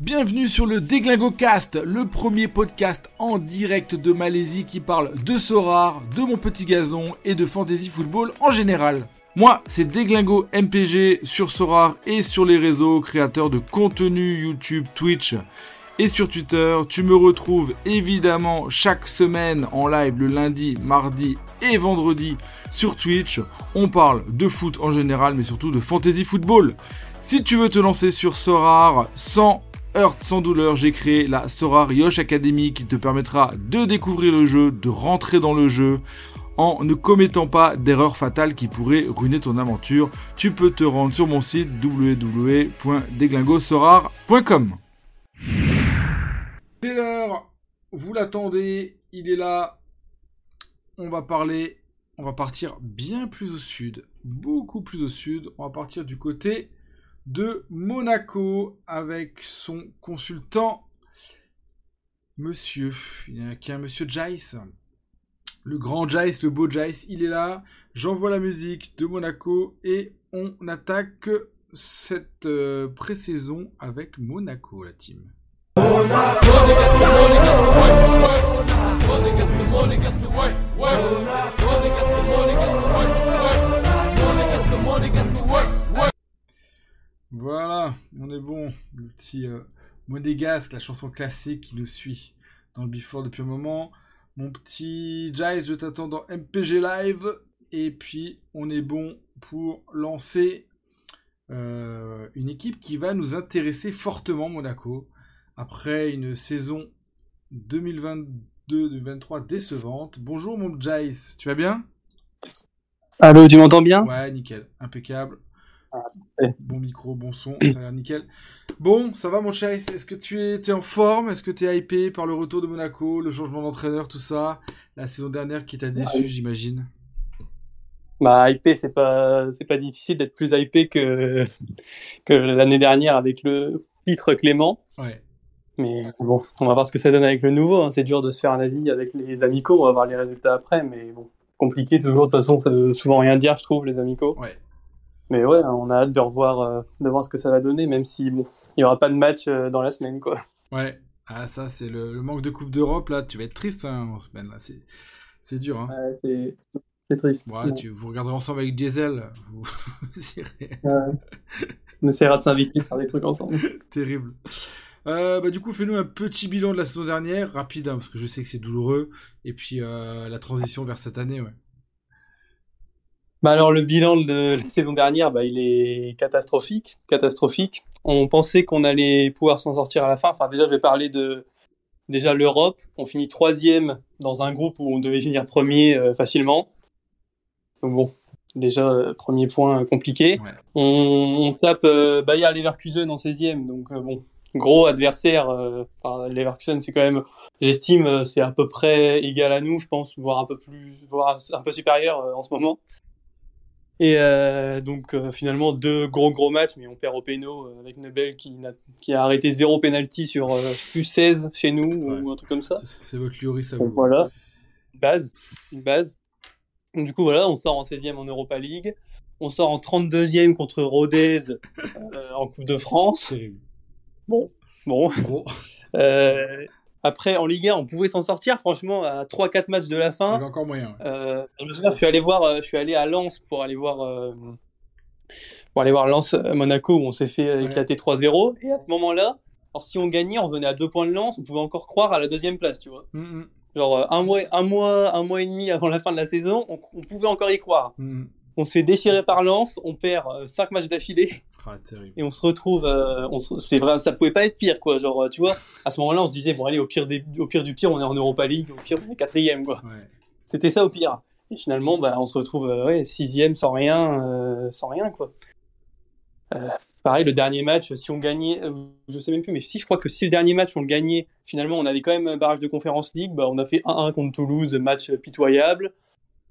Bienvenue sur le Déglingo Cast, le premier podcast en direct de Malaisie qui parle de Sorar, de mon petit gazon et de fantasy football en général. Moi, c'est Déglingo MPG sur Sorar et sur les réseaux, créateur de contenu YouTube, Twitch et sur Twitter. Tu me retrouves évidemment chaque semaine en live le lundi, mardi et vendredi sur Twitch. On parle de foot en général, mais surtout de fantasy football. Si tu veux te lancer sur Sorar sans heurte, sans douleur, j'ai créé la Sorar Yosh Academy qui te permettra de découvrir le jeu, de rentrer dans le jeu en ne commettant pas d'erreurs fatales qui pourraient ruiner ton aventure. Tu peux te rendre sur mon site www.deglingosorar.com. C'est l'heure, vous l'attendez, il est là. On va parler, on va partir bien plus au sud, beaucoup plus au sud. On va partir du côté de Monaco avec son consultant, monsieur, il y a qu'un monsieur Jace. Le grand Jace, le beau Jace, il est là. J'envoie la musique de Monaco et on attaque cette euh, pré-saison avec Monaco, la team. Voilà, on est bon. Le petit euh, Modégasque, la chanson classique qui nous suit dans le Before depuis un moment. Mon petit Jice, je t'attends dans MPG Live. Et puis, on est bon pour lancer euh, une équipe qui va nous intéresser fortement, Monaco. Après une saison 2022-2023 décevante. Bonjour, mon Jice, tu vas bien? Allô, tu m'entends bien? Ouais, nickel, impeccable. Bon micro, bon son, ça a l'air nickel. Bon, ça va mon chat Est-ce que tu es, en forme? Est-ce que tu es hypé par le retour de Monaco, le changement d'entraîneur, tout ça? La saison dernière qui t'a déçu, j'imagine Bah, hypé, c'est pas, c'est pas difficile d'être plus hypé que, que l'année dernière avec le titre Clément. Ouais. Mais bon, on va voir ce que ça donne avec le nouveau. Hein. C'est dur de se faire un avis avec les amicaux. On va voir les résultats après. Mais bon, compliqué toujours. De toute façon, ça veut souvent rien dire, je trouve, les amicaux. Ouais. Mais ouais, on a hâte de revoir, euh, de voir ce que ça va donner, même si bon, il y aura pas de match euh, dans la semaine, quoi. Ouais. Ah ça, c'est le, manque de Coupe d'Europe là. Tu vas être triste hein, en semaine là. C'est, c'est dur. Hein. Ouais, c'est, triste. Ouais, tu, vous regarderez ensemble avec Diesel. Vous, On essaiera de s'inviter, faire des trucs ensemble. Terrible. Euh, bah, du coup, fais-nous un petit bilan de la saison dernière, rapide, hein, parce que je sais que c'est douloureux, et puis la transition vers cette année, ouais. Bah alors le bilan de la saison dernière, bah, il est catastrophique, catastrophique. On pensait qu'on allait pouvoir s'en sortir à la fin. Enfin déjà, je vais parler de déjà l'Europe. On finit troisième dans un groupe où on devait finir premier euh, facilement. Donc bon, déjà euh, premier point compliqué. On, tape euh, Bayer Leverkusen en 16e, donc bon, gros adversaire. Enfin Leverkusen, c'est quand même, j'estime, c'est à peu près égal à nous, je pense, voire un peu plus, voire un peu supérieur en ce moment. Et euh, donc euh, finalement deux gros gros matchs, mais on perd au péno euh, avec Nebel qui, a, qui a arrêté zéro penalty sur plus 16 chez nous ou un truc comme ça. C'est votre Liori, ça donc, Voilà, une base, une base. Donc, du coup voilà, on sort en 16e en Europa League, on sort en 32e contre Rodez en Coupe de France. Bon, bon. bon. Après, en Ligue 1, on pouvait s'en sortir. Franchement, à 3-4 matchs de la fin. Il y encore moyen. Euh, je, suis allé voir, euh, je suis allé à Lens pour aller voir, euh, pour aller voir Lens Monaco où on s'est fait éclater 3-0. Et à ce moment-là, si on gagnait, on venait à deux points de Lens, on pouvait encore croire à la deuxième place, tu vois. Mm, mm. Genre un mois, un mois, un mois et demi avant la fin de la saison, on, pouvait encore y croire. Mm, on se fait déchirer par Lens, on perd 5 matchs d'affilée. Ah, et on se retrouve, euh, c'est vrai, ça pouvait pas être pire, quoi. Genre, tu vois, à ce moment-là, on se disait, bon, allez, au pire, au pire du pire, on est en Europa League, au pire, on est quatrième, quoi. C'était ça au pire. Et finalement, bah, on se retrouve, euh, ouais, sixième sans rien, euh, sans rien, quoi. pareil, le dernier match, si on gagnait, je sais même plus, mais si je crois que si le dernier match on le gagnait, finalement, on avait quand même un barrage de Conférence League, bah, on a fait 1-1 contre Toulouse, match pitoyable.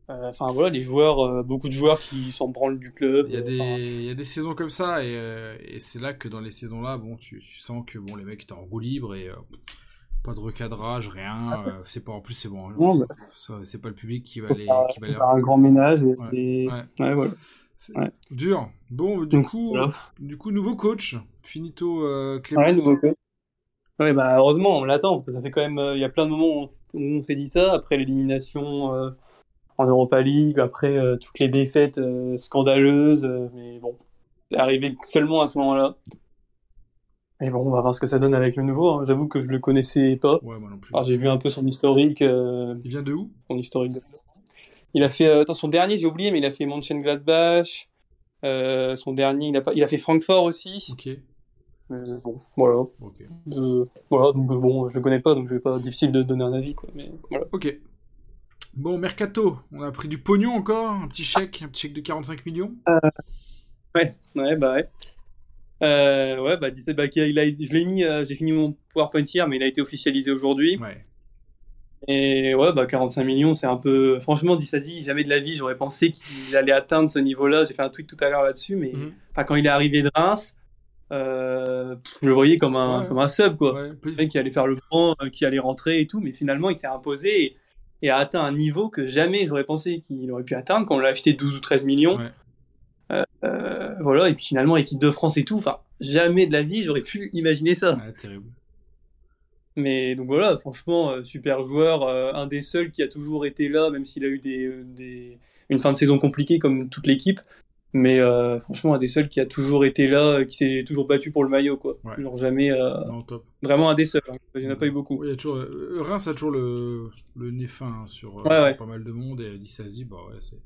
Euh, enfin voilà, les joueurs, euh, beaucoup de joueurs qui s'en branlent du club. Il y a des, il y a des saisons comme ça et, euh, et c'est là que dans les saisons là, bon, tu, sens que bon les mecs étaient en roue libre et pas de recadrage, rien. c'est pas en plus c'est bon. Bah, c'est pas le public qui va les, qui va les... un grand ménage. Et ouais. voilà. Dur. Bon, du coup, du coup, nouveau coach, finito Clément. Ouais, nouveau coach. Ouais, bah heureusement, on l'attend. Ça fait quand même, il y a plein de moments où on s'est dit ça après l'élimination en Europa League, après toutes les défaites scandaleuses. mais bon, c'est arrivé seulement à ce moment-là. Et bon, on va voir ce que ça donne avec le nouveau. Hein. J'avoue que je le connaissais pas. Ouais, moi non plus. j'ai vu un peu son historique. Il vient de où? Son historique. Il a fait, attends, son dernier, j'ai oublié, mais il a fait Mönchengladbach. Euh, son dernier, il a, pas, il a fait Francfort aussi. Ok. bon, voilà. voilà, donc bon, je le connais pas, donc je vais pas difficile de donner un avis, quoi. Mais voilà. Ok. Bon, Mercato, on a pris du pognon encore, un petit chèque, un petit chèque de 45 millions. Euh, ouais, ouais, bah ouais. Euh, ouais, bah, bah il a, je l'ai mis, euh, j'ai fini mon PowerPoint hier, mais il a été officialisé aujourd'hui. Ouais. Et ouais, bah 45 millions, c'est un peu. Franchement, Dissasi, jamais de la vie, j'aurais pensé qu'il allait atteindre ce niveau-là. J'ai fait un tweet tout à l'heure là-dessus, mais mhm. quand il est arrivé de Reims, euh, je le voyais comme un, comme un sub, quoi. Ouais. Qui allait faire le euh, qui allait rentrer et tout, mais finalement, il s'est imposé et, a atteint un niveau que jamais j'aurais pensé qu'il aurait pu atteindre quand on l'a acheté 12 ou 13 millions. Euh, voilà, et puis finalement, équipe de France et tout, enfin, jamais de la vie, j'aurais pu imaginer ça. terrible. Mais donc voilà, franchement, euh, super joueur, euh, un des seuls qui a toujours été là, même s'il a eu des, euh, des, une fin de saison compliquée comme toute l'équipe. Mais franchement, un des seuls qui a toujours été là, qui s'est toujours battu pour le maillot, quoi. Ouais. jamais. Vraiment un des seuls. Hein. Il n'y en a pas eu beaucoup. Il y a toujours, Reims a toujours le, le nez fin hein, sur pas mal de monde et Dissasi, bah ouais, c'est.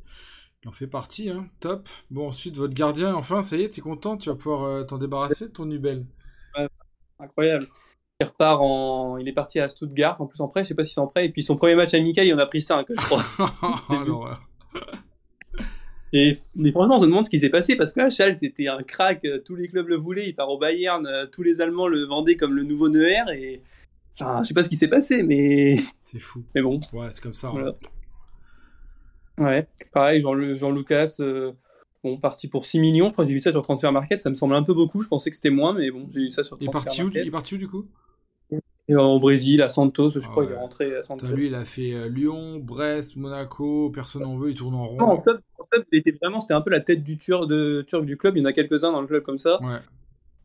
Il en fait partie, hein. top. Bon, ensuite, votre gardien, enfin, ça y est, t'es content, tu vas pouvoir t'en débarrasser de ton Nubel. incroyable il repart en. Il est parti à Stuttgart, en plus en prêt, je sais pas si c'est en prêt. Et puis son premier match amical, il en a pris 5, je crois. oh, et, mais franchement, on se demande ce qui s'est passé parce que Schalke, c'était un crack, euh, tous les clubs le voulaient, il part au Bayern, euh, tous les Allemands le vendaient comme le nouveau Neuer et. Enfin, je sais pas ce qui s'est passé, mais. C'est fou. Mais bon. Ouais, c'est comme ça. Hein. Ouais, pareil, Jean-Lucas, Jean euh, bon, parti pour 6 millions. Quand j'ai vu ça sur Transfer Market, ça me semble un peu beaucoup. Je pensais que c'était moins, mais bon, j'ai vu ça sur Transfer Market. il est parti où du coup? Et au Brésil, à Santos, je crois, il est rentré à Santos. Lui, il a fait euh, Lyon, Brest, Monaco, personne n'en veut, il tourne en rond. Non, en fait, il était vraiment, c'était un peu la tête du turc, de, turc du club. Il y en a quelques-uns dans le club comme ça. Ouais.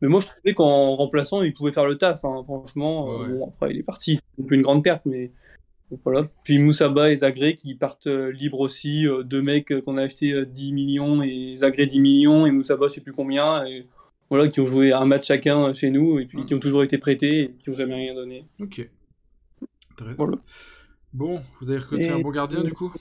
Mais moi, je trouvais qu'en remplaçant, il pouvait faire le taf. Hein, franchement, euh, bon, après, il est parti. C'est une grande perte, mais voilà. Puis Moussaba et Zagré qui partent euh, libres aussi. deux mecs qu'on a acheté 10 millions et Zagré 10 millions et Moussaba, je sais plus combien. Et voilà, qui ont joué un match chacun chez nous et puis qui ont toujours été prêtés et qui n'ont jamais rien donné. Ok. Très voilà. Bon, vous avez recruté un bon gardien du coup?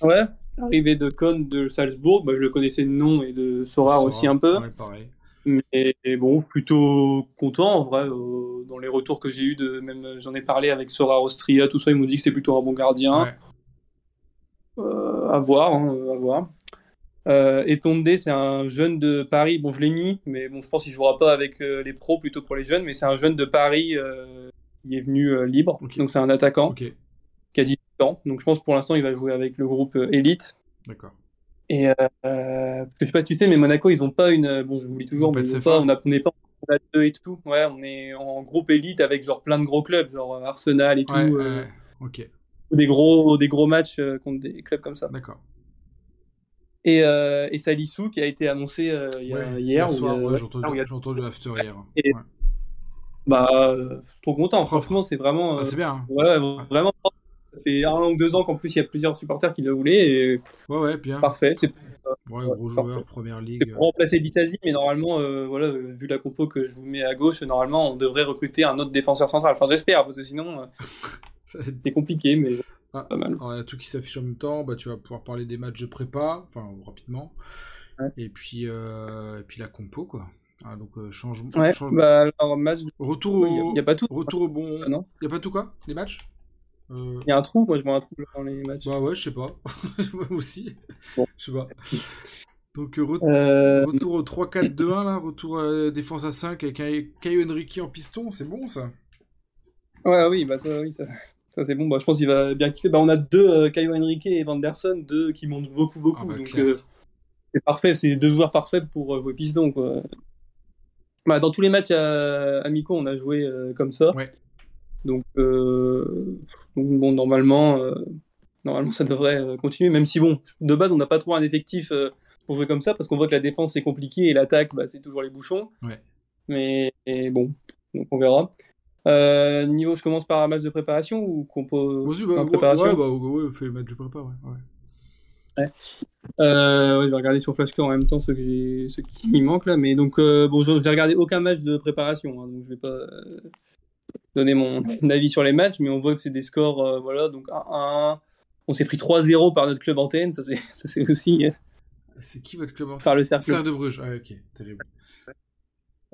Ouais, l'arrivée de Kohn de Salzbourg, bah, je le connaissais de nom et de Sorar aussi un peu. Ouais, pareil. Mais bon, plutôt content en vrai. Euh, dans les retours que j'ai eu de même j'en ai parlé avec Sorar Austria, tout ça, ils m'ont dit que c'était plutôt un bon gardien. Ouais. Euh, à voir, hein, à voir. Euh, et Tonde, c'est un jeune de Paris. Bon, je l'ai mis, mais bon, je pense qu'il jouera pas avec euh, les pros, plutôt pour les jeunes. Mais c'est un jeune de Paris euh, qui est venu euh, libre. Donc c'est un attaquant qui a 18 ans. Donc je pense pour l'instant il va jouer avec le groupe Elite. D'accord. Et je sais pas, tu sais, mais Monaco, ils ont pas une. Bon, je vous dis toujours, mais ils ont pas, on n'est pas en deux et tout. Ouais, on est en groupe Elite avec genre plein de gros clubs, genre Arsenal et tout. Ouais, ok. Des gros, des gros matchs contre des clubs comme ça. D'accord. Et, euh, et Salissou qui a été annoncé euh, hier. hier soir, j'ai entendu, l'after hier. Et, Bah, euh, trop content. Franchement, c'est vraiment. Ah, c'est bien. Hein. Ouais, vraiment. Ça fait un ou deux ans qu'en plus il y a plusieurs supporters qui le voulaient. Et... Ouais, ouais, bien. Parfait. C'est Ouais, gros joueur, première ligue. C'est pour remplacer Dissasi, mais normalement, voilà, vu la compo que je vous mets à gauche, normalement, on devrait recruter un autre défenseur central. Enfin, j'espère, parce que sinon, c'est compliqué, mais. Ah, Alors, il y a tout qui s'affiche en même temps. Bah, tu vas pouvoir parler des matchs de prépa, enfin rapidement. Et puis, euh, et puis la compo, quoi. Ah, donc euh, changement. Ouais, bah, alors, match... Retour au. Il a, pas tout. Retour au bon. Ah, non. Il y a pas tout quoi? Les matchs? Euh, Il y a un trou, moi je vois un trou dans les matchs. Bah ouais, je sais pas. moi aussi. Bon. Je sais pas. Donc retour au 3-4-2-1 là, retour défense à 5 avec Caio Henrique en piston, c'est bon ça? Ouais, oui, bah ça, oui, ça, ça c'est bon. Bah, je pense qu'il va bien kiffer. Bah, on a deux, euh, Caio Henrique et Vanderson, deux qui montent beaucoup, beaucoup. Ah bah, donc euh, c'est parfait, c'est deux joueurs parfaits pour euh, jouer piston. Quoi. Bah, dans tous les matchs amicaux, on a joué comme ça. Ouais. Donc, bon, normalement, normalement, ça devrait continuer. Même si, bon, de base, on n'a pas trop un effectif pour jouer comme ça, parce qu'on voit que la défense c'est compliqué et l'attaque, bah, c'est toujours les bouchons. Ouais. Mais bon, donc on verra. Euh, niveau, je commence par un match de préparation ou compo Vas-y, bah, ouais, préparation ouais, bah, ouais, ouais, fais le match de prépa, ouais. ouais. Euh, ouais, je vais regarder sur Flashcore en même temps ceux, que j'ai, ceux qui me manquent là. Mais donc, euh, bon, je j'ai regardé aucun match de préparation, hein, donc je vais pas euh, donner mon avis sur les matchs, mais on voit que c'est des scores, euh, voilà, donc 1-1. On s'est pris 3-0 par notre club antenne, ça c'est, ça c'est aussi euh, C'est qui votre club en par le cercle. Serre de Bruges. Ah, ok, terrible.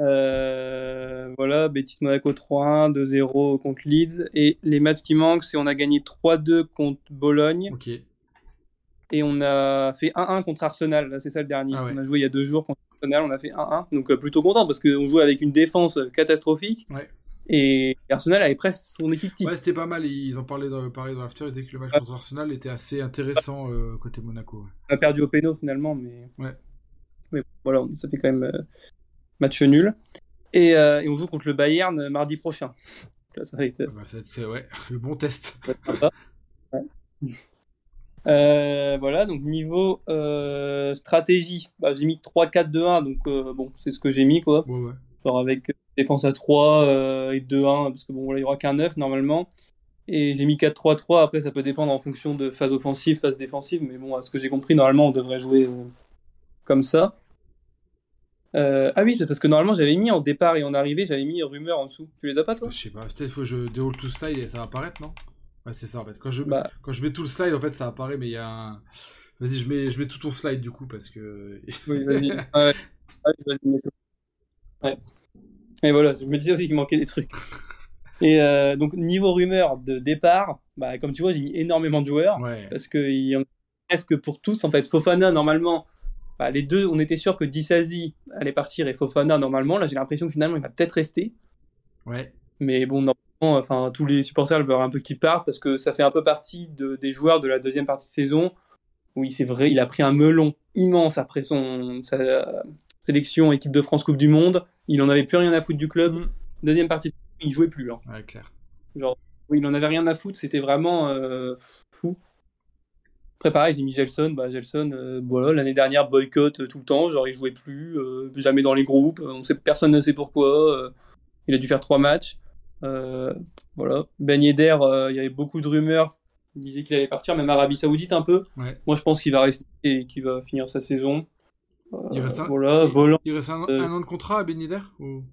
Euh, voilà, Betis Monaco 3-1, 2-0 contre Leeds. Et les matchs qui manquent, c'est on a gagné 3-2 contre Bologne Ok. et on a fait 1-1 contre Arsenal. C'est ça le dernier. Ah ouais. On a joué il y a deux jours contre Arsenal, on a fait 1-1. Donc euh, plutôt content parce qu'on jouait avec une défense euh, catastrophique. Ouais. Et Arsenal avait presque son équipe type. Ouais, c'était pas mal. Ils en parlaient dans, pareil dans l'after. Ils disaient que le match contre Arsenal était assez intéressant euh, côté Monaco. ouais. On a perdu au péno finalement, mais, Ouais. mais voilà, ça fait quand même euh, match nul. Et, euh, et on joue contre le Bayern euh, mardi prochain. Là, ça va être, Ah bah, ça va être, ouais, le bon test. Ouais. Euh, voilà, donc niveau euh, stratégie, bah, j'ai mis 3-4-2-1, donc euh, bon, c'est ce que j'ai mis quoi. Ouais, avec euh, défense à 3 euh, et 2-1, parce que bon, là, il y aura qu'un 9 normalement. Et j'ai mis 4-3-3, après ça peut dépendre en fonction de phase offensive, phase défensive, mais bon, à ce que j'ai compris, normalement on devrait jouer euh, comme ça. Euh, ah oui, parce que normalement j'avais mis en départ et en arrivée, j'avais mis rumeur en dessous. Tu les as pas toi? Je sais pas. Peut-être faut que je déroule tout le slide et ça va apparaître, non? Ouais, c'est ça en fait. Quand je, Bah, quand je mets tout le slide, en fait, ça apparaît, mais il y a un. Vas-y, je mets, je mets tout ton slide du coup parce que. oui, vas-y. Ouais. Ouais. Et voilà, je me disais aussi qu'il manquait des trucs. Et euh, donc, niveau rumeur de départ, bah, comme tu vois, j'ai mis énormément de joueurs. ouais. parce qu'il y en a presque pour tous. En fait, Fofana, normalement, bah, les deux, on était sûr que Disasi allait partir et Fofana, normalement. Là, j'ai l'impression que finalement, il va peut-être rester. Ouais. Mais bon, normalement, enfin, tous les supporters veulent un peu qu'il parte parce que ça fait un peu partie de- des joueurs de la deuxième partie de saison où il, vrai, il a pris un melon immense après son, sa euh, sélection équipe de France Coupe du Monde. Il en avait plus rien à foutre du club. Mm. Deuxième partie, de saison, il jouait plus. hein. Ouais, clair. Genre, il en avait rien à foutre, c'était vraiment euh, fou. Après, pareil, j'ai mis Gelson. Bah, Gelson, euh, voilà, l'année dernière, boycott euh, tout le temps. Genre, il jouait plus, euh, jamais dans les groupes. On sait, personne ne sait pourquoi. il a dû faire trois matchs. Voilà. Ben Yedder, il y avait beaucoup de rumeurs. Il disait qu'il allait partir, même Arabie Saoudite un peu. Ouais. Moi, je pense qu'il va rester et qu'il va finir sa saison. Il reste un- Voilà, volant. Il reste un, un an de contrat à Ben Yedder ou...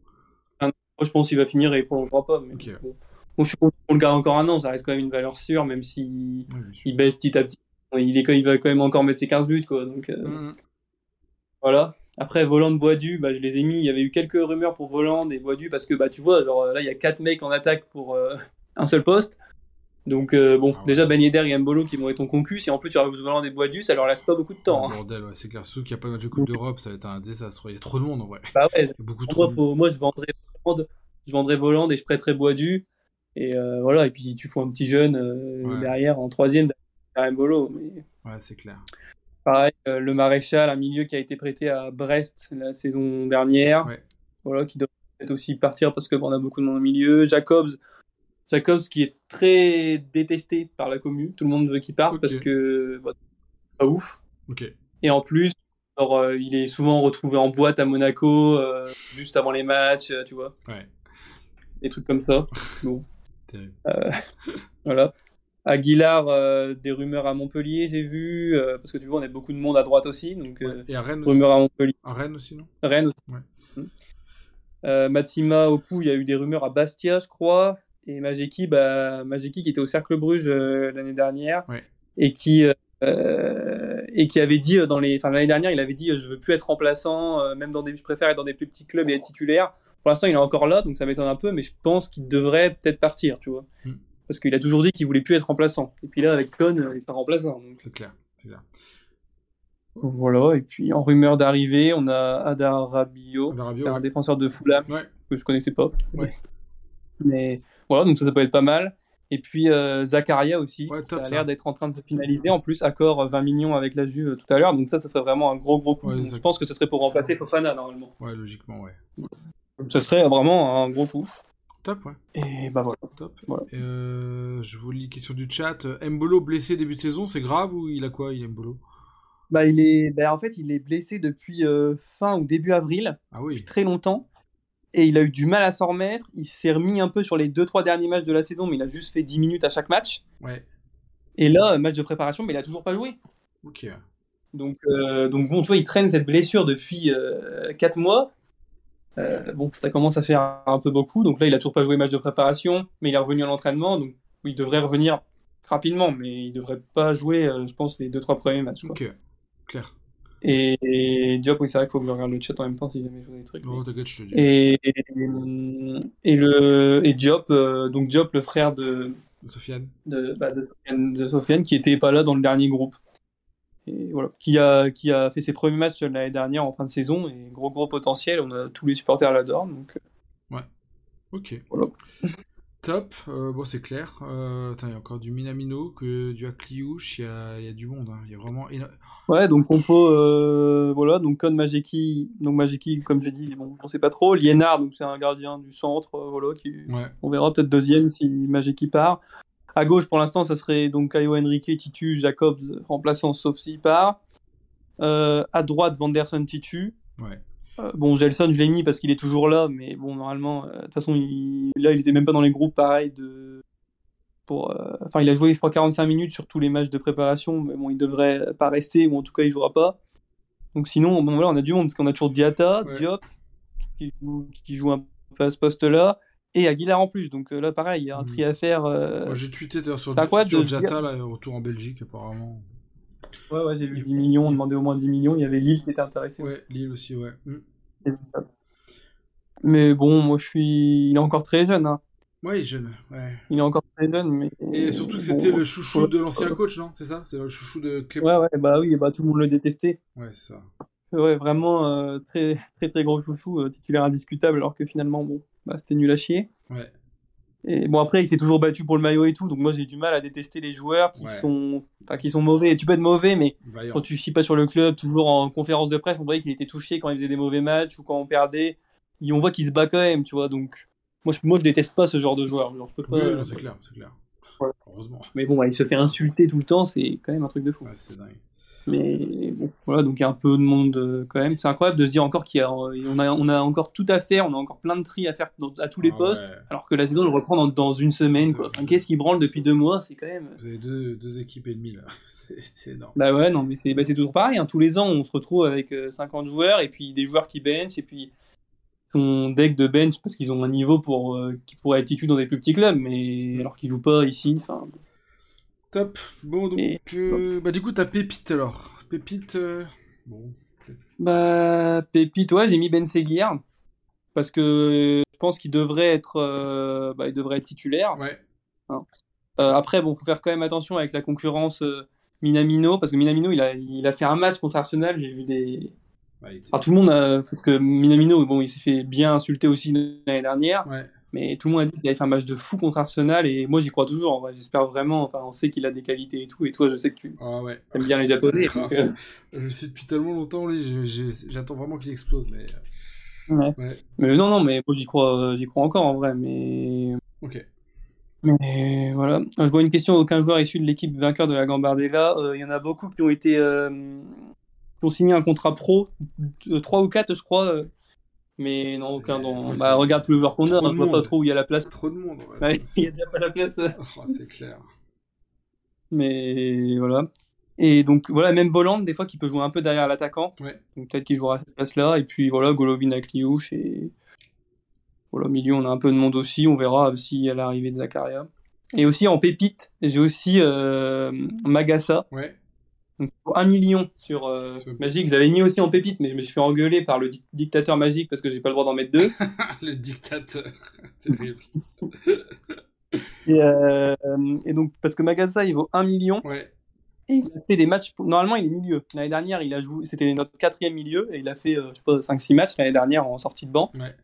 Moi, je pense qu'il va finir et il prolongera pas. Mais bon. Je suis content qu'on le garde encore un an. Ça reste quand même une valeur sûre, même si Ouais, bien sûr. il baisse petit à petit. Il, est, il va quand même encore mettre ses 15 buts, quoi. Donc, euh, Mm. voilà. Après, Voland, Boisdu, bah, je les ai mis. Il y avait eu quelques rumeurs pour Voland et Boisdu parce que, bah, tu vois, genre, là, il y a 4 mecs en attaque pour euh, un seul poste. Donc, euh, bon, Ah ouais. déjà, Ben Yedder et Mbolo qui vont être ton concu. Si en plus tu rajoutes Voland et Boisdu, ça leur laisse pas beaucoup de temps. Oh, hein. Bordel, ouais, c'est clair. Surtout qu'il n'y a pas de match de Coupe d'Europe, ça va être un désastre. Il y a trop de monde en vrai. Bah ouais, Il y a beaucoup trop moi, de faut- moi, je vendrais Voland, je vendrais Voland et je prêterais Boisdu. Et euh, voilà, et puis tu fous un petit jeune euh, Ouais. derrière en troisième derrière Mbolo. Mais Ouais, c'est clair. pareil, euh, le maréchal, un milieu qui a été prêté à Brest la saison dernière. Ouais. Voilà, qui doit peut-être aussi partir parce que bon, on a beaucoup de monde au milieu. Jacobs, Jacobs qui est très détesté par la commune. Tout le monde veut qu'il parte parce que bah, c'est pas ouf. Ok. Et en plus, euh, il est souvent retrouvé en boîte à Monaco, euh, juste avant les matchs, tu vois, Ouais. des trucs comme ça. Bon, voilà. Aguilar, euh, des rumeurs à Montpellier, j'ai vu, euh, parce que tu vois, on a beaucoup de monde à droite aussi, donc euh, Ouais. Et à Rennes, rumeurs à Montpellier. à Rennes aussi, non? Rennes aussi. Ouais. Euh, Matsima, au coup, il y a eu des rumeurs à Bastia, je crois. Et Majeki, bah, Majeki qui était au Cercle Bruges l'année dernière. Ouais. Et qui, euh, et qui avait dit, dans les, enfin, l'année dernière, il avait dit Je veux plus être remplaçant, euh, même dans des, je préfère être dans des plus petits clubs et être titulaire. Pour l'instant, il est encore là, donc ça m'étonne un peu, mais je pense qu'il devrait peut-être partir, tu vois. Mm. Parce qu'il a toujours dit qu'il voulait plus être remplaçant. Et puis là, avec Con, euh, il est pas remplaçant. Donc C'est clair. C'est clair. voilà. Et puis en rumeur d'arrivée, on a Adar Rabiot, c'est un ouais. défenseur de Fulham Ouais. que je connaissais pas. Ouais. Mais voilà, donc ça, ça peut être pas mal. Et puis euh, Zakaria aussi, Ouais, top, ça a ça. l'air d'être en train de se finaliser. En plus, accord euh, 20 millions avec la Juve tout à l'heure, donc ça, ça serait vraiment un gros gros coup. Ouais, je pense que ce serait pour remplacer Fofana normalement. Ouais, logiquement, ouais. Ce serait vraiment un gros coup. Top, ouais. Et bah voilà. Top. Voilà. Euh, je vous lis question du chat. Euh, Mbolo blessé début de saison, c'est grave ou il a quoi, il Mbolo? Bah il est, bah, en fait il est blessé depuis euh, fin ou début avril, Ah oui. depuis très longtemps. Et il a eu du mal à s'en remettre. Il s'est remis un peu sur les 2-3 derniers matchs de la saison, mais il a juste fait 10 minutes à chaque match. Ouais. Et là, match de préparation, mais il a toujours pas joué. Ok. Donc, euh, donc bon, tu vois, il traîne cette blessure depuis 4 mois. Euh, bon, ça commence à faire un peu beaucoup. Donc là, il a toujours pas joué match de préparation, mais il est revenu à l'entraînement. Donc il devrait revenir rapidement, mais il devrait pas jouer, euh, je pense, les 2-3 premiers matchs. Quoi. Ok. Clair. Et, et Diop, oui, c'est vrai qu'il faut que je regarde le chat en même temps si jamais je vois des trucs. Oh, t'inquiète, je te dis. Et, et, et le et Diop, euh, donc Diop, le frère de Sofiane. de, bah, de, Sofiane, de Sofiane, qui était pas là dans le dernier groupe. Et voilà, qui a qui a fait ses premiers matchs l'année dernière en fin de saison et gros gros potentiel. On a tous les supporters l'adorent. Donc euh, Ok. voilà. Top. Euh, bon, c'est clair. Euh, il y a encore du Minamino, que du Akliouche. Il y a, il y a du monde. hein. Il y a vraiment. éno- Ouais, donc compo, euh, voilà, donc Majeki, donc Majeki, comme j'ai dit, bon, on sait pas trop. Liénard, donc c'est un gardien du centre, voilà, qui, Ouais. on verra peut-être deuxième si Majeki part. À gauche, pour l'instant, ça serait donc Caio Henrique, Titu, Jacobs, remplaçant, sauf s'il part. Euh, à droite, Vanderson, Titu. Ouais. Euh, bon, Gelson, je l'ai mis parce qu'il est toujours là, mais bon, normalement, euh, de toute façon, il- là, il était même pas dans les groupes, pareil, de... Pour, Enfin, il a joué, je crois, 45 minutes sur tous les matchs de préparation, mais bon, il devrait pas rester, ou en tout cas, il jouera pas. Donc sinon, bon, voilà, on a du monde, parce qu'on a toujours Diata, Ouais. Diop, qui joue, qui joue un peu à ce poste-là, et Aguilar en plus. Donc euh, là, pareil, il y a un Mhm. tri à faire. euh, j'ai tweeté d'ailleurs sur, c'est incroyable sur de Jata, là, retour en Belgique, apparemment. Ouais, ouais, j'ai vu 10 millions, on demandait au moins 10 millions, il y avait Lille qui était intéressé aussi. Ouais, Lille aussi, ouais. Ça. Mais bon, moi je suis. Il est encore très jeune, hein. Ouais, jeune, ouais. Il est encore très jeune, mais. Et surtout que bon, c'était le chouchou de l'ancien coach, non C'est ça? C'est le chouchou de Clem. Ouais, ouais, bah oui, bah tout le monde le détestait. Ouais, c'est ça. Ouais, vraiment euh, très, très, très gros chouchou, euh, titulaire indiscutable, alors que finalement, bon, bah c'était nul à chier. Ouais. Et bon, après, il s'est toujours battu pour le maillot et tout, donc moi j'ai du mal à détester les joueurs qui Ouais. sont. Enfin, qui sont mauvais. Tu peux être mauvais, mais Vaillant. quand tu chies pas sur le club, toujours en conférence de presse, on voyait qu'il était touché quand il faisait des mauvais matchs ou quand on perdait. Et on voit qu'il se bat quand même, tu vois, donc. Moi je, moi, je déteste pas ce genre de joueur. Genre, je peux Oui, pas- oui, non, c'est clair, c'est clair. Ouais. Heureusement. Mais bon, bah, il se fait insulter tout le temps, c'est quand même un truc de fou. Ouais, c'est dingue. Mais bon, voilà, donc il y a un peu de monde euh, quand même. C'est incroyable de se dire encore qu'il y a, euh, on a, on a encore tout à faire, on a encore plein de tri à faire dans- à tous les Ah postes, ouais. alors que la saison elle reprend dans, dans une semaine. Quoi. Enfin, qu'est-ce qui branle depuis deux mois C'est quand même. Vous avez deux, deux équipes et demie, là. C'est énorme. Bah ouais, non, mais c'est bah, toujours pareil. hein. Tous les ans, on se retrouve avec euh, 50 joueurs et puis des joueurs qui bench et puis son deck de bench parce qu'ils ont un niveau pour euh, qui pourrait être dans des plus petits clubs, mais alors qu'ils jouent pas ici. Enfin, Top. Bon, donc, Et- euh, bah, du coup, t'as Pépite alors. Pépite, euh, bon. Bah, Pépite, ouais, j'ai mis Ben Seguir parce que je pense qu'il devrait être, euh, bah, il devrait être titulaire. Ouais. Euh, après, bon, faut faire quand même attention avec la concurrence Minamino parce que Minamino, il a, il a fait un match contre Arsenal. J'ai vu des, Ouais, il était- alors tout le monde a, parce que Minamino, bon, il s'est fait bien insulter aussi l'année dernière, Ouais. Mais tout le monde a dit qu'il avait fait un match de fou contre Arsenal et moi j'y crois toujours. J'espère vraiment. Enfin, on sait qu'il a des qualités et tout. Et toi, je sais que tu Ah ouais. aimes bien les Japonais. euh, Je le suis depuis tellement longtemps, lui, j'attends vraiment qu'il explose, mais... euh, ouais. Mais non, non, mais moi j'y crois, j'y crois encore en vrai. Mais Ok. Mais voilà, je vois une question aucun joueur issu de l'équipe vainqueur de la Gambardella. Euh, Il y en a beaucoup qui ont été euh, qui ont signé un contrat pro, euh, trois ou quatre je crois, euh, mais non aucun dans. Ouais, Bah regarde tous les joueurs qu'on a, trop hein, vois pas trop où il y a la place. Trop de monde, ouais. Ouais, il y a déjà pas la place. Oh, c'est clair. Mais voilà. Et donc voilà, même Voland des fois qui peut jouer un peu derrière l'attaquant. Ouais. Donc peut-être qu'il jouera à cette place-là. Et puis voilà, Golovin avec Liouche et voilà, au milieu on a un peu de monde aussi. On verra si à l'arrivée de Zakaria. Et aussi en pépite, j'ai aussi euh, Magassa. Ouais. Donc pour un million sur euh, Magic, je l'avais mis aussi en pépite, mais je me suis fait engueuler par le di- dictateur magique parce que j'ai pas le droit d'en mettre deux. le dictateur. C'est terrible. Et, euh, et donc parce que Magassa il vaut un million Ouais. et il a fait des matchs. pour- Normalement il est milieu. L'année dernière il a joué, c'était notre quatrième milieu et il a fait euh, je sais pas 5-6 matchs l'année dernière en sortie de banc. Ouais.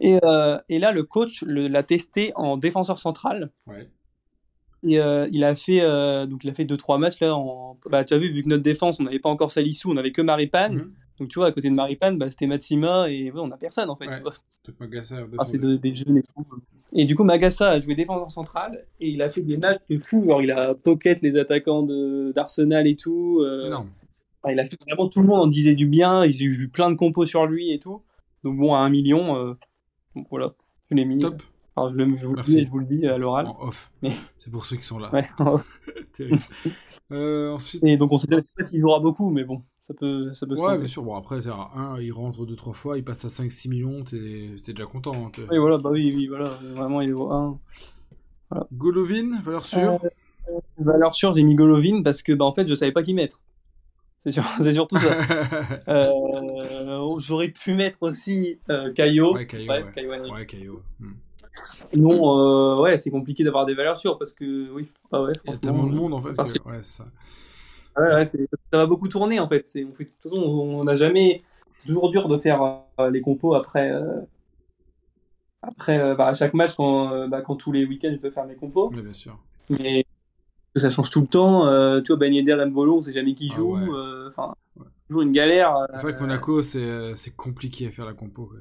Et, euh, et là le coach l'a testé en défenseur central Ouais. Et euh, il a fait euh, donc il a fait deux trois matchs là en bah tu as vu vu que notre défense on n'avait pas encore Salissou on avait que Maripane Mhm. donc tu vois à côté de Maripane bah, c'était Matsima et ouais, on a personne en fait Ouais. Magassa Ah, c'est de- des jeunes et tout. Et du coup, Magassa a joué défenseur central et il a fait des matchs de fou. Genre, il a pocket les attaquants de- d'Arsenal et tout. euh, Énorme. enfin, il a fait vraiment tout le monde en disait du bien. J'ai vu plein de compos sur lui et tout. Donc bon, à un million, euh, Donc voilà, je l'ai mis. Top. Alors, je, le, je, vous, le dis, je vous le dis à l'oral. En off. Mais... C'est pour ceux qui sont là. Ouais. Terrible. Euh, ensuite... Et donc on sait pas s'il jouera beaucoup, mais bon, ça peut, ça peut Ouais, se bien sûr. Bon, après, c'est un, il rentre 2-3 fois, il passe à 5-6 millions, t'es déjà content. Hein, oui, voilà, bah oui, oui, voilà. Vraiment, il est au 1. Voilà. Golovin, valeur sûre euh, Valeur sûre, j'ai mis Golovin parce que, bah, en fait, je savais pas qui mettre. C'est sur, surtout ça. euh, J'aurais pu mettre aussi euh, Caillot. Ouais, Caillot. Ouais, Caillot. Ouais, Caillot. Hmm. Non, euh, ouais, c'est compliqué d'avoir des valeurs sûres parce que, oui, bah ouais, il y a tellement de monde en fait. Que, ouais, ça. Ouais, ouais, ça va beaucoup tourner en fait. On fait de toute façon, on n'a jamais. C'est toujours dur de faire euh, les compos après. Euh... Après, bah, à chaque match, quand, bah, quand tous les week-ends, je peux faire mes compos. Mais bien sûr. Mais ça change tout le temps. Tu vois, Ben Yedder, Mbolo, on sait jamais qui joue. Ah. Enfin, toujours une galère. C'est vrai que Monaco, c'est compliqué à faire la compo. Quoi.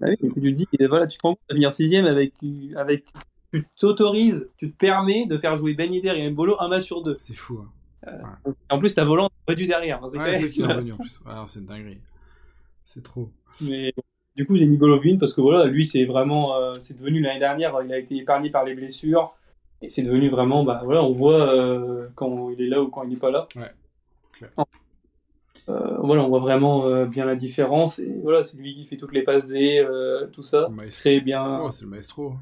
Ah oui, tu te dis, voilà, tu te rends compte de venir sixième avec, avec, tu t'autorises, tu te permets de faire jouer Ben Yedder et Mbolo un match sur deux. C'est fou. Hein. Euh, ouais. En plus, t'as volant revenu derrière. C'est ouais, c'est qu'il est revenu en plus. Alors, c'est dinguerie. C'est trop. Mais du coup, j'ai mis Golovin parce que voilà, lui, c'est vraiment, euh, c'est devenu l'année dernière, il a été épargné par les blessures et c'est devenu vraiment, bah voilà, on voit euh, quand il est là ou quand il n'est pas là. Ouais. Clair. Euh, voilà, on voit vraiment euh, bien la différence. Et voilà, c'est lui qui fait toutes les passes D, euh, tout ça. Très bien. Oh, c'est le maestro.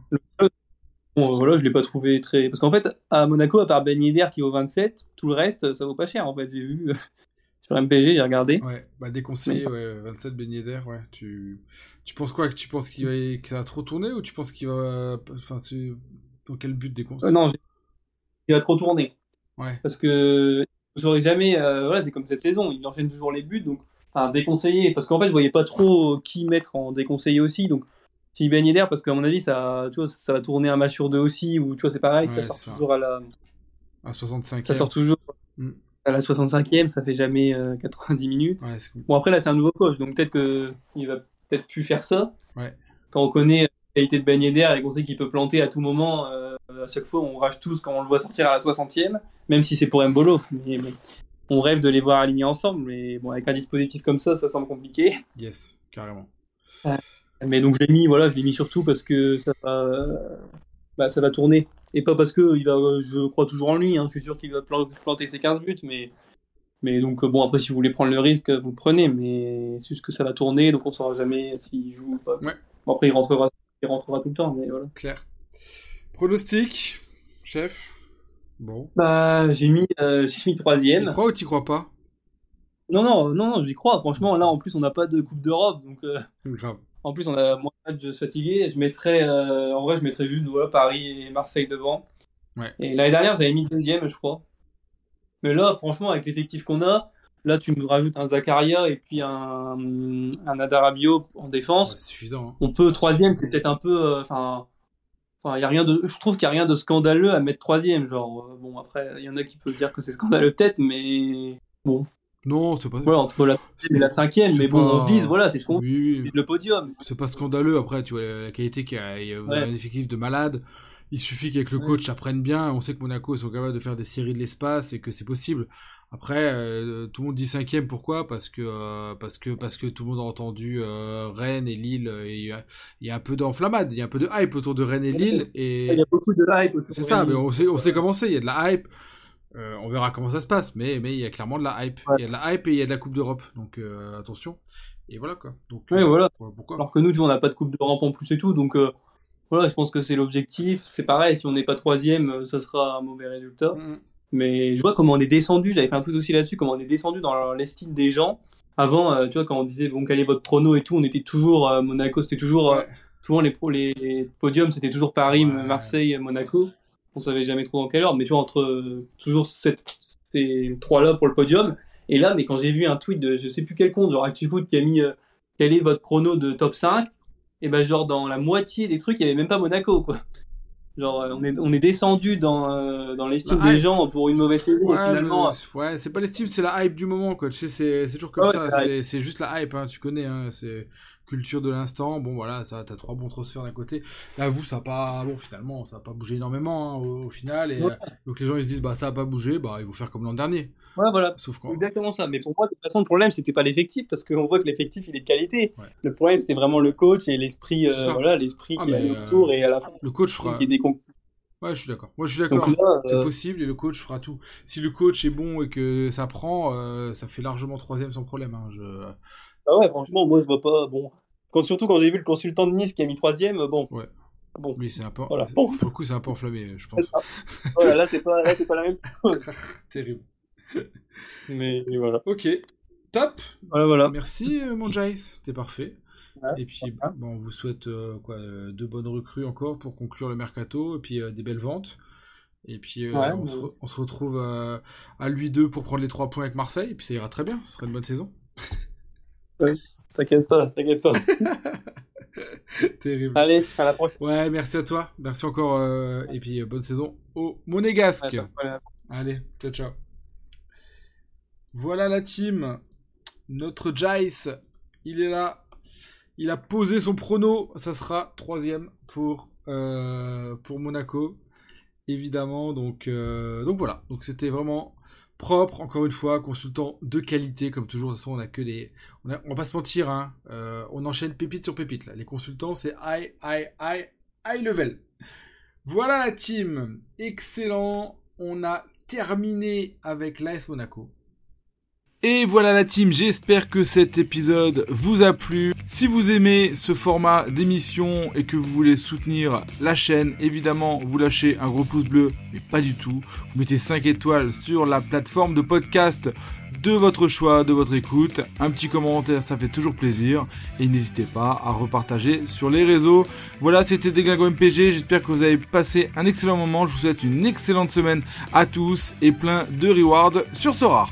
Bon, voilà, je l'ai pas trouvé très. Parce qu'en fait, à Monaco, à part Ben Yedder qui vaut 27, tout le reste, ça vaut pas cher. En fait, j'ai vu sur MPG, j'ai regardé. Ouais, bah déconseillé, ouais, 27 Ben Yedder, ouais. Tu, tu penses quoi? Tu penses qu'il va... qu va trop tourner ou tu penses qu'il va. Enfin, dans quel but déconseillé Non, il va trop tourner. Ouais. Parce que vous saurez jamais, euh, voilà, c'est comme cette saison, il enchaîne toujours les buts, donc enfin, déconseillé, parce qu'en fait, je voyais pas trop qui mettre en déconseillé aussi, donc si Ben Yedder, parce qu'à mon avis, ça, tu vois, ça va tourner un match sur deux aussi, ou tu vois, c'est pareil, ouais, ça sort ça. toujours à la. À 65 Ça sort toujours mm. à la 65e, ça fait jamais euh, 90 minutes. Ouais, cool. Bon, après, là, c'est un nouveau coach, donc peut-être qu'il va peut-être plus faire ça. Ouais. Quand on connaît qualité de Ben Yedder et qu'on sait qu'il peut planter à tout moment, euh, à chaque fois, on rage tous quand on le voit sortir à la 60e, même si c'est pour Mbolo. Mais, on rêve de les voir alignés ensemble, mais bon, avec un dispositif comme ça, ça semble compliqué. Yes, carrément. Euh, mais donc je l'ai mis, voilà, je l'ai mis surtout parce que ça va, bah, ça va tourner. Et pas parce que il va, je crois toujours en lui, hein, je suis sûr qu'il va planter ses 15 buts, mais, mais donc bon, après, si vous voulez prendre le risque, vous le prenez, mais c'est juste que ça va tourner, donc on saura jamais s'il joue ou pas. Ouais. Bon, après, il rentrera, il rentrera tout le temps, mais voilà. Clair. Pronostic, chef? Bon. Bah, j'ai mis, euh, j'ai mis troisième. Tu crois ou tu crois pas? Non, non, non, non j'y crois. Franchement, là, en plus, on n'a pas de Coupe d'Europe, donc. Euh, Grave. En plus, on a moins de matchs fatigués. Je mettrais, euh, en vrai, je mettrais juste voilà, Paris et Marseille devant. Ouais. Et l'année dernière, j'avais mis deuxième, je crois. Mais là, franchement, avec l'effectif qu'on a, là, tu me rajoutes un Zakaria et puis un, un Adarabio en défense. Ouais, suffisant. Hein. On peut troisième, c'est peut-être un peu, enfin. Enfin, y a rien de, je trouve qu'il n'y a rien de scandaleux à mettre troisième. Genre, euh, bon, après, il y en a qui peuvent dire que c'est scandaleux peut-être, mais bon. Non, c'est pas. Voilà, entre la et la cinquième, mais bon, pas... on vise, voilà, c'est ce qu'on oui, oui. vise le podium. C'est pas scandaleux. Après, tu vois la qualité qu'il y a, il y a Ouais. un effectif de malade. Il suffit qu'avec le coach apprenne bien. On sait que Monaco ils sont capables de faire des séries de l'espace et que c'est possible. Après, euh, tout le monde dit cinquième. Pourquoi? Parce que euh, parce que parce que tout le monde a entendu euh, Rennes et Lille. et Il y, a- un peu d'enflammade. Il y a un peu de hype autour de Rennes et Lille. Et Il y a beaucoup de hype. c'est ça. Mais on sait on sait comment c'est. Il y a de la hype. On verra comment ça se passe. Mais mais il y a clairement de la hype. Ouais. Il y a de la hype et il y a de la Coupe d'Europe. Donc attention. Et voilà quoi. Donc Ouais, voilà. pourquoi? Alors que nous, on n'a pas de Coupe d'Europe en plus et tout, donc voilà, je pense que c'est l'objectif. C'est pareil, si on n'est pas troisième, euh, ça sera un mauvais résultat. Mm. Mais je vois comment on est descendu, j'avais fait un tweet aussi là-dessus, comment on est descendu dans l'estime des gens. Avant, euh, tu vois, quand on disait, bon, quel est votre prono et tout, on était toujours, euh, Monaco, c'était toujours, euh, Ouais. souvent les, podiums, c'était toujours Paris, Ouais. Marseille, Monaco. On savait jamais trop dans quelle ordre, mais tu vois, entre toujours cette, ces trois-là pour le podium. Et là, mais quand j'ai vu un tweet de je sais plus quel compte, genre ActuFoot, qui a mis euh, quel est votre prono de top 5, et ben genre dans la moitié des trucs, il y avait même pas Monaco, quoi. Genre, euh, on est, on est descendu dans, euh, dans l'estime La des hype. gens pour une mauvaise saison, Ouais, finalement. ouais, c'est pas l'estime, c'est la hype du moment, quoi. Tu sais, c'est, c'est toujours comme Ouais, ça. c'est juste la hype, hein. Tu connais, hein. C'est culture de l'instant. Bon, voilà, ça, t'as trois bons transferts d'un côté. Là, vous, ça a pas, bon, finalement, ça a pas bougé énormément hein, au, final. Et, euh, donc les gens, ils se disent, bah, ça a pas bougé, bah, ils vont faire comme l'an dernier. Ouais, voilà. Sauf Exactement ça. Mais pour moi, de toute façon, le problème, c'était pas l'effectif, parce qu'on voit que l'effectif, il est de qualité. Le problème, c'était vraiment le coach et l'esprit, euh, voilà, l'esprit ah, qui est autour et à la fin. Le coach fera. Qui est des Ouais, je suis d'accord. Moi, je suis d'accord. C'est euh, possible et le coach fera tout. Si le coach est bon et que ça prend, ça fait largement troisième sans problème. Hein. Je... Ah ouais, franchement, moi, je vois pas. Bon, quand, surtout quand j'ai vu le consultant de Nice qui a mis troisième, bon. Ouais. Bon. Oui, c'est un peu. Voilà. Pour le coup, c'est un peu enflammé, je pense. voilà, là, c'est pas, pas la même chose. Terrible. Mais voilà. Ok. Top. Voilà, voilà. Merci, euh, mon Jace. C'était parfait. et puis, bon, on vous souhaite euh, quoi, euh, deux bonnes recrues encore pour conclure le mercato et puis des belles ventes. Et puis on, se on, se retrouve à lui 2 pour prendre les trois points avec Marseille. Et puis ça ira très bien. Ce sera une bonne saison. Oui. T'inquiète pas, t'inquiète pas. Terrible. Allez, à la prochaine. Ouais, merci à toi. Merci encore. Euh, et puis, euh, bonne saison au Monégasque. Allez, ciao, ciao. Voilà la team. Notre Jace, il est là. Il a posé son prono. Ça sera troisième pour, euh, Monaco. Évidemment. Donc, donc voilà. Donc c'était vraiment propre, encore une fois, consultant de qualité, comme toujours. De toute façon, on a que des. On, va pas se mentir, hein, euh, on enchaîne pépite sur pépite. Les consultants, c'est high, high, high, high level. Voilà la team. Excellent. On a terminé avec l'AS Monaco. Et voilà la team, j'espère que cet épisode vous a plu. Si vous aimez ce format d'émission et que vous voulez soutenir la chaîne, évidemment, vous lâchez un gros pouce bleu, mais pas du tout. Vous mettez 5 étoiles sur la plateforme de podcast de votre choix, de votre écoute. Un petit commentaire, ça fait toujours plaisir. Et n'hésitez pas à repartager sur les réseaux. Voilà, c'était Déglingo MPG. J'espère que vous avez passé un excellent moment. Je vous souhaite une excellente semaine à tous et plein de rewards sur ce rare.